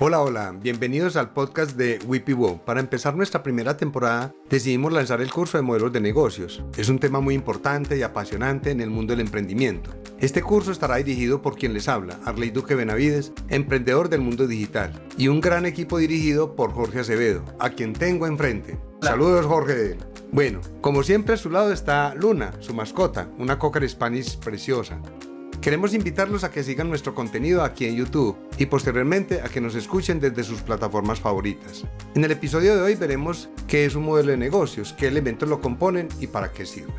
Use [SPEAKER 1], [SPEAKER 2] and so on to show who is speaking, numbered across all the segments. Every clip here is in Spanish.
[SPEAKER 1] Hola, hola, bienvenidos al podcast de WIPIWO. Para empezar nuestra primera temporada, decidimos lanzar el curso de modelos de negocios. Es un tema muy importante y apasionante en el mundo del emprendimiento. Este curso estará dirigido por quien les habla, Arley Duque Benavides, emprendedor del mundo digital, y un gran equipo dirigido por Jorge Acevedo, a quien tengo enfrente. Saludos, Jorge. Bueno, como siempre a su lado está Luna, su mascota, una Cocker Spanish preciosa. Queremos invitarlos a que sigan nuestro contenido aquí en YouTube y posteriormente a que nos escuchen desde sus plataformas favoritas. En el episodio de hoy veremos qué es un modelo de negocios, qué elementos lo componen y para qué sirve.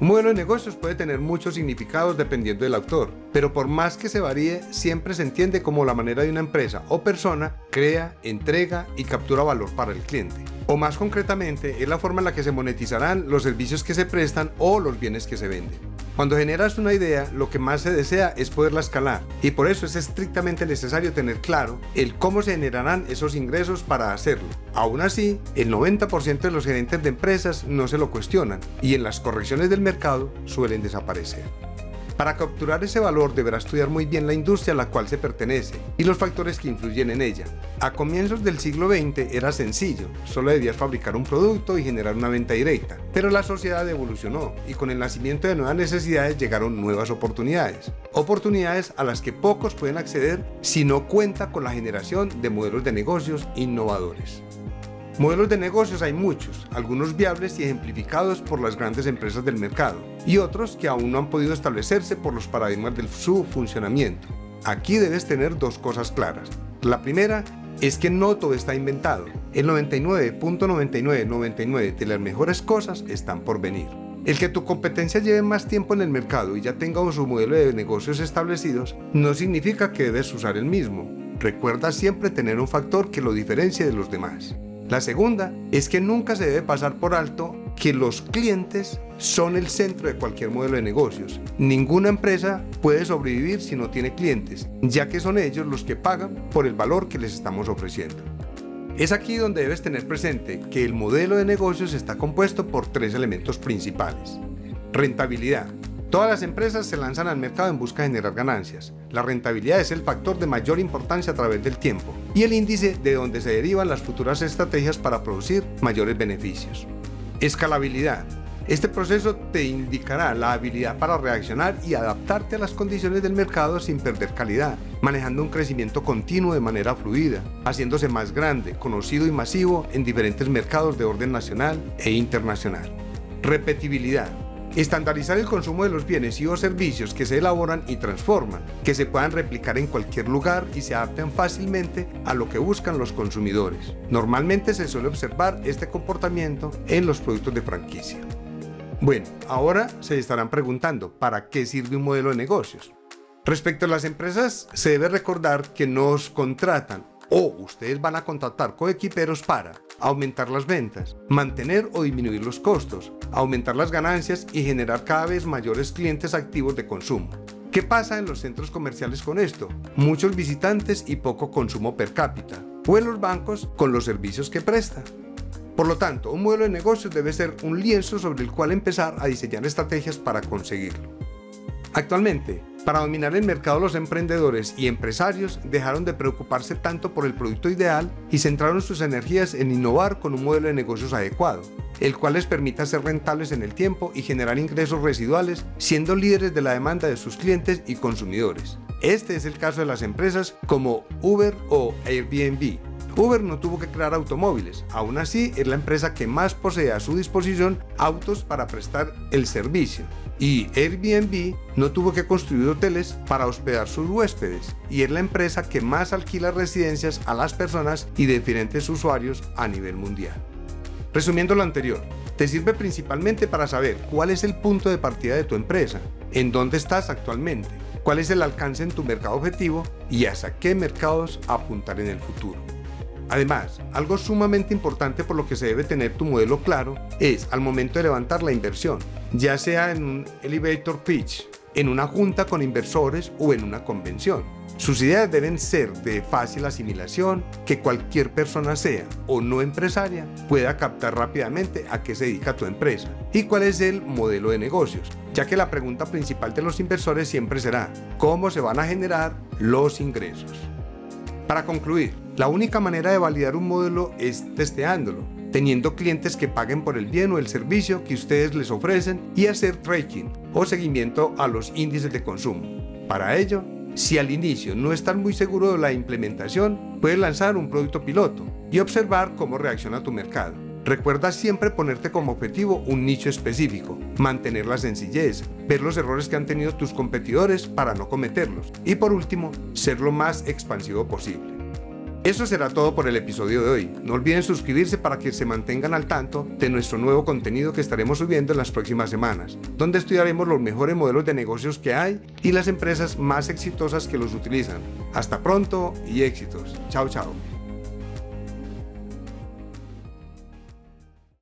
[SPEAKER 1] Un modelo de negocios puede tener muchos significados dependiendo del autor, pero por más que se varíe, siempre se entiende como la manera de una empresa o persona crea, entrega y captura valor para el cliente. O más concretamente, es la forma en la que se monetizarán los servicios que se prestan o los bienes que se venden. Cuando generas una idea, lo que más se desea es poderla escalar y por eso es estrictamente necesario tener claro el cómo se generarán esos ingresos para hacerlo. Aún así, el 90% de los gerentes de empresas no se lo cuestionan y en las correcciones del mercado suelen desaparecer. Para capturar ese valor deberá estudiar muy bien la industria a la cual se pertenece y los factores que influyen en ella. A comienzos del siglo XX era sencillo, solo debías fabricar un producto y generar una venta directa, pero la sociedad evolucionó y con el nacimiento de nuevas necesidades llegaron nuevas oportunidades. Oportunidades a las que pocos pueden acceder si no cuenta con la generación de modelos de negocios innovadores. Modelos de negocios hay muchos, algunos viables y ejemplificados por las grandes empresas del mercado, y otros que aún no han podido establecerse por los paradigmas de su funcionamiento. Aquí debes tener dos cosas claras. La primera es que no todo está inventado. El 99.9999 de las mejores cosas están por venir. El que tu competencia lleve más tiempo en el mercado y ya tenga su modelo de negocios establecidos no significa que debes usar el mismo. Recuerda siempre tener un factor que lo diferencie de los demás. La segunda es que nunca se debe pasar por alto que los clientes son el centro de cualquier modelo de negocios. Ninguna empresa puede sobrevivir si no tiene clientes, ya que son ellos los que pagan por el valor que les estamos ofreciendo. Es aquí donde debes tener presente que el modelo de negocios está compuesto por tres elementos principales. Rentabilidad, Todas las empresas se lanzan al mercado en busca de generar ganancias. La rentabilidad es el factor de mayor importancia a través del tiempo y el índice de donde se derivan las futuras estrategias para producir mayores beneficios. Escalabilidad. Este proceso te indicará la habilidad para reaccionar y adaptarte a las condiciones del mercado sin perder calidad, manejando un crecimiento continuo de manera fluida, haciéndose más grande, conocido y masivo en diferentes mercados de orden nacional e internacional. Repetibilidad Estandarizar el consumo de los bienes y o servicios que se elaboran y transforman, que se puedan replicar en cualquier lugar y se adapten fácilmente a lo que buscan los consumidores. Normalmente se suele observar este comportamiento en los productos de franquicia. Bueno, ahora se estarán preguntando, ¿para qué sirve un modelo de negocios? Respecto a las empresas, se debe recordar que nos contratan o ustedes van a contratar coequiperos para aumentar las ventas, mantener o disminuir los costos, aumentar las ganancias y generar cada vez mayores clientes activos de consumo. ¿Qué pasa en los centros comerciales con esto? Muchos visitantes y poco consumo per cápita. O en los bancos con los servicios que prestan. Por lo tanto, un modelo de negocios debe ser un lienzo sobre el cual empezar a diseñar estrategias para conseguirlo. Actualmente, para dominar el mercado los emprendedores y empresarios dejaron de preocuparse tanto por el producto ideal y centraron sus energías en innovar con un modelo de negocios adecuado, el cual les permita ser rentables en el tiempo y generar ingresos residuales, siendo líderes de la demanda de sus clientes y consumidores. Este es el caso de las empresas como Uber o Airbnb, Uber no tuvo que crear automóviles, aún así es la empresa que más posee a su disposición autos para prestar el servicio. Y Airbnb no tuvo que construir hoteles para hospedar sus huéspedes, y es la empresa que más alquila residencias a las personas y diferentes usuarios a nivel mundial. Resumiendo lo anterior, te sirve principalmente para saber cuál es el punto de partida de tu empresa, en dónde estás actualmente, cuál es el alcance en tu mercado objetivo y hacia qué mercados apuntar en el futuro. Además, algo sumamente importante por lo que se debe tener tu modelo claro es al momento de levantar la inversión, ya sea en un elevator pitch, en una junta con inversores o en una convención. Sus ideas deben ser de fácil asimilación, que cualquier persona sea o no empresaria pueda captar rápidamente a qué se dedica tu empresa y cuál es el modelo de negocios, ya que la pregunta principal de los inversores siempre será, ¿cómo se van a generar los ingresos? Para concluir, la única manera de validar un modelo es testeándolo, teniendo clientes que paguen por el bien o el servicio que ustedes les ofrecen y hacer tracking o seguimiento a los índices de consumo. Para ello, si al inicio no están muy seguros de la implementación, puedes lanzar un producto piloto y observar cómo reacciona tu mercado. Recuerda siempre ponerte como objetivo un nicho específico, mantener la sencillez, ver los errores que han tenido tus competidores para no cometerlos y por último, ser lo más expansivo posible. Eso será todo por el episodio de hoy. No olviden suscribirse para que se mantengan al tanto de nuestro nuevo contenido que estaremos subiendo en las próximas semanas, donde estudiaremos los mejores modelos de negocios que hay y las empresas más exitosas que los utilizan. Hasta pronto y éxitos. Chao, chao.